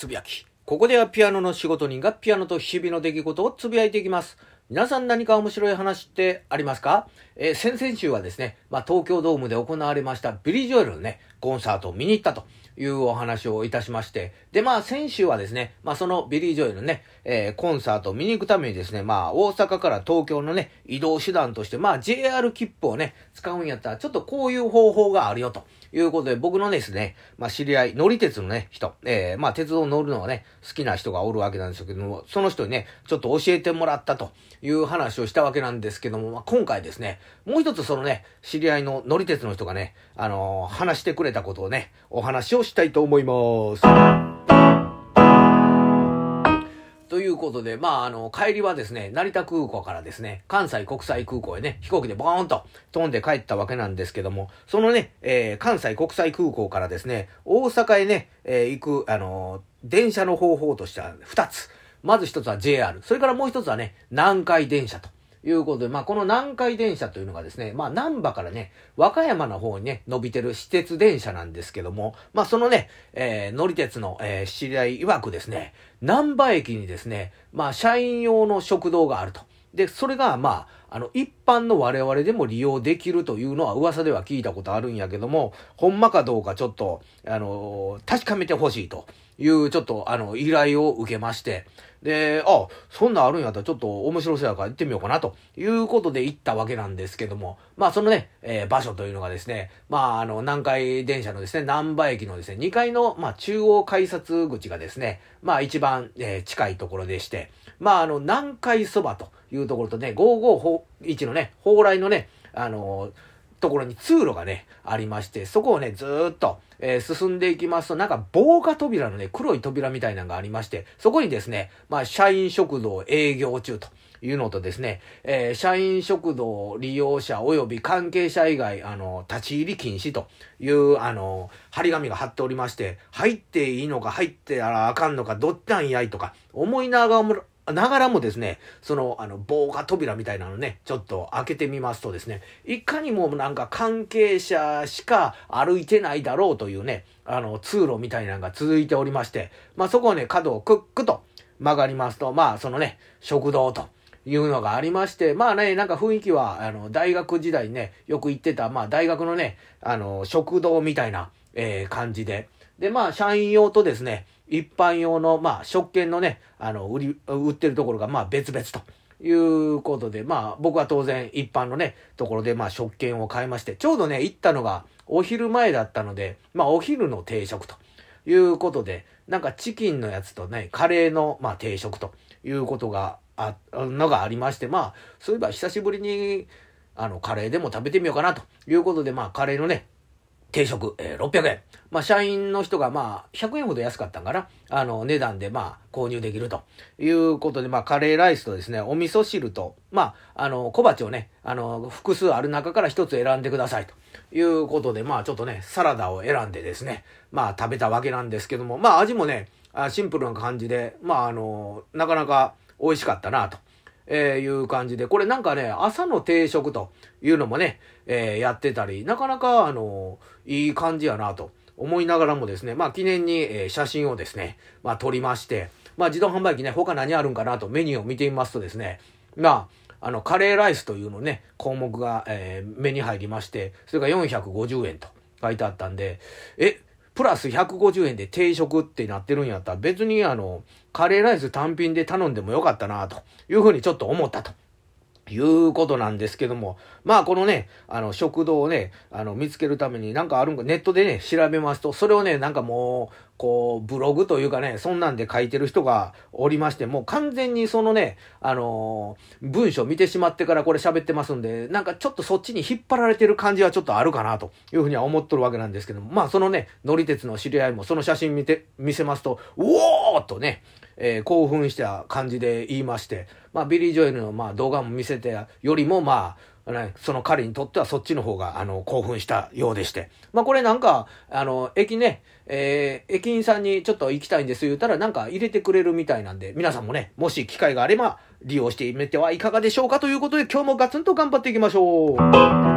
つぶやき。ここではピアノの仕事人がピアノと日々の出来事をつぶやいていきます。皆さん何か面白い話ってありますか？えー、先々週はですね、まあ、東京ドームで行われましたビリー・ジョエルのね、コンサートを見に行ったというお話をいたしまして、で、まあ、先週はですね、まあ、そのビリー・ジョエルのね、えー、コンサートを見に行くためにですね、まあ、大阪から東京のね、移動手段として、まあ、JR 切符をね、使うんやったら、ちょっとこういう方法があるよと。いうことで、僕のですね、まあ、知り合い、乗り鉄のね、人、えー、まあ、鉄道乗るのはね、好きな人がおるわけなんですけども、その人にね、ちょっと教えてもらったという話をしたわけなんですけども、まあ、今回ですね、もう一つそのね、知り合いの乗り鉄の人がね、あのー、話してくれたことをね、お話をしたいと思います。ということで、まあ、あの、帰りはですね、成田空港からですね、関西国際空港へね、飛行機でボーンと飛んで帰ったわけなんですけども、そのね、えー、関西国際空港からですね、大阪へね、えー、行く、あの電車の方法としては2つ。まず1つは JR。それからもう1つはね、南海電車と。いうことで、まあ、この南海電車というのがですね、まあ、南波からね、和歌山の方にね、伸びてる私鉄電車なんですけども、まあ、そのね、えー、乗り鉄の、えー、知り合い曰くですね、南波駅にですね、まあ、社員用の食堂があると。で、それが、まあ、あの、一般の我々でも利用できるというのは噂では聞いたことあるんやけども、ほんまかどうかちょっと、あの、確かめてほしいというちょっと、あの、依頼を受けまして、で、あ、そんなあるんやったらちょっと面白そうやから行ってみようかなということで行ったわけなんですけども、まあそのね、えー、場所というのがですね、まああの、南海電車のですね、南波駅のですね、2階の、まあ中央改札口がですね、まあ一番、えー、近いところでして、まああの、南海そばというところとね、551のね、蓬莱のね、あのーところに通路がね、ありまして、そこをね、ずっと、えー、進んでいきますと、なんか防火扉のね、黒い扉みたいなのがありまして、そこにですね、まあ、社員食堂営業中と。いうのとですね、えー、社員食堂利用者及び関係者以外、あの、立ち入り禁止という、あの、張り紙が貼っておりまして、入っていいのか入ってたらあかんのか、どっちなんやいとか、思いながらながらもですね、その、あの、防火扉みたいなのね、ちょっと開けてみますとですね、いかにもなんか関係者しか歩いてないだろうというね、あの、通路みたいなのが続いておりまして、まあそこをね、角をクックと曲がりますと、まあそのね、食堂と、いうのがありまして、まあね、なんか雰囲気は、あの、大学時代ね、よく行ってた、まあ大学のね、あの、食堂みたいな、えー、感じで。で、まあ、社員用とですね、一般用の、まあ、食券のね、あの、売り、売ってるところが、まあ、別々と。いうことで、まあ、僕は当然一般のね、ところで、まあ、食券を買いまして、ちょうどね、行ったのがお昼前だったので、まあ、お昼の定食ということで、なんかチキンのやつとね、カレーの、まあ、定食ということがあ、のがありまして、まあ、そういえば久しぶりに、あの、カレーでも食べてみようかなということで、まあ、カレーのね、定食、えー、600円。まあ、社員の人が、まあ、100円ほど安かったんかな。あの、値段で、まあ、購入できるということで、まあ、カレーライスとですね、お味噌汁と、まあ、あの、小鉢をね、あの、複数ある中から一つ選んでくださいということで、まあ、ちょっとね、サラダを選んでですね、まあ、食べたわけなんですけども、まあ、味もね、シンプルな感じで、まあ、あの、なかなか美味しかったなと。えー、いう感じで、これなんかね、朝の定食というのもね、えー、やってたり、なかなか、あのいい感じやなと思いながらもですね、まあ記念に、え、写真をですね、まあ撮りまして、まあ自動販売機ね、他何あるんかなとメニューを見てみますとですね、まあ、あの、カレーライスというのね、項目が、え、目に入りまして、それが450円と書いてあったんで、え、プラス150円で定食ってなってるんやったら別にあの、カレーライス単品で頼んでもよかったなというふうにちょっと思ったと。いうことなんですけども、まあこのね、あの食堂をね、あの見つけるためになんかあるんか、ネットでね、調べますと、それをね、なんかもう、こう、ブログというかね、そんなんで書いてる人がおりまして、もう完全にそのね、あのー、文章見てしまってからこれ喋ってますんで、なんかちょっとそっちに引っ張られてる感じはちょっとあるかなというふうには思っとるわけなんですけども、まあそのね、乗り鉄の知り合いもその写真見て、見せますと、うおーとね、えー、興奮した感じで言いまして、まあ、ビリー・ジョエルのまあ動画も見せてよりも、まあ、ね、その彼にとってはそっちの方が、あの、興奮したようでして。まあ、これなんか、あの、駅ね、えー、駅員さんにちょっと行きたいんです言ったらなんか入れてくれるみたいなんで、皆さんもね、もし機会があれば利用してみてはいかがでしょうかということで、今日もガツンと頑張っていきましょう。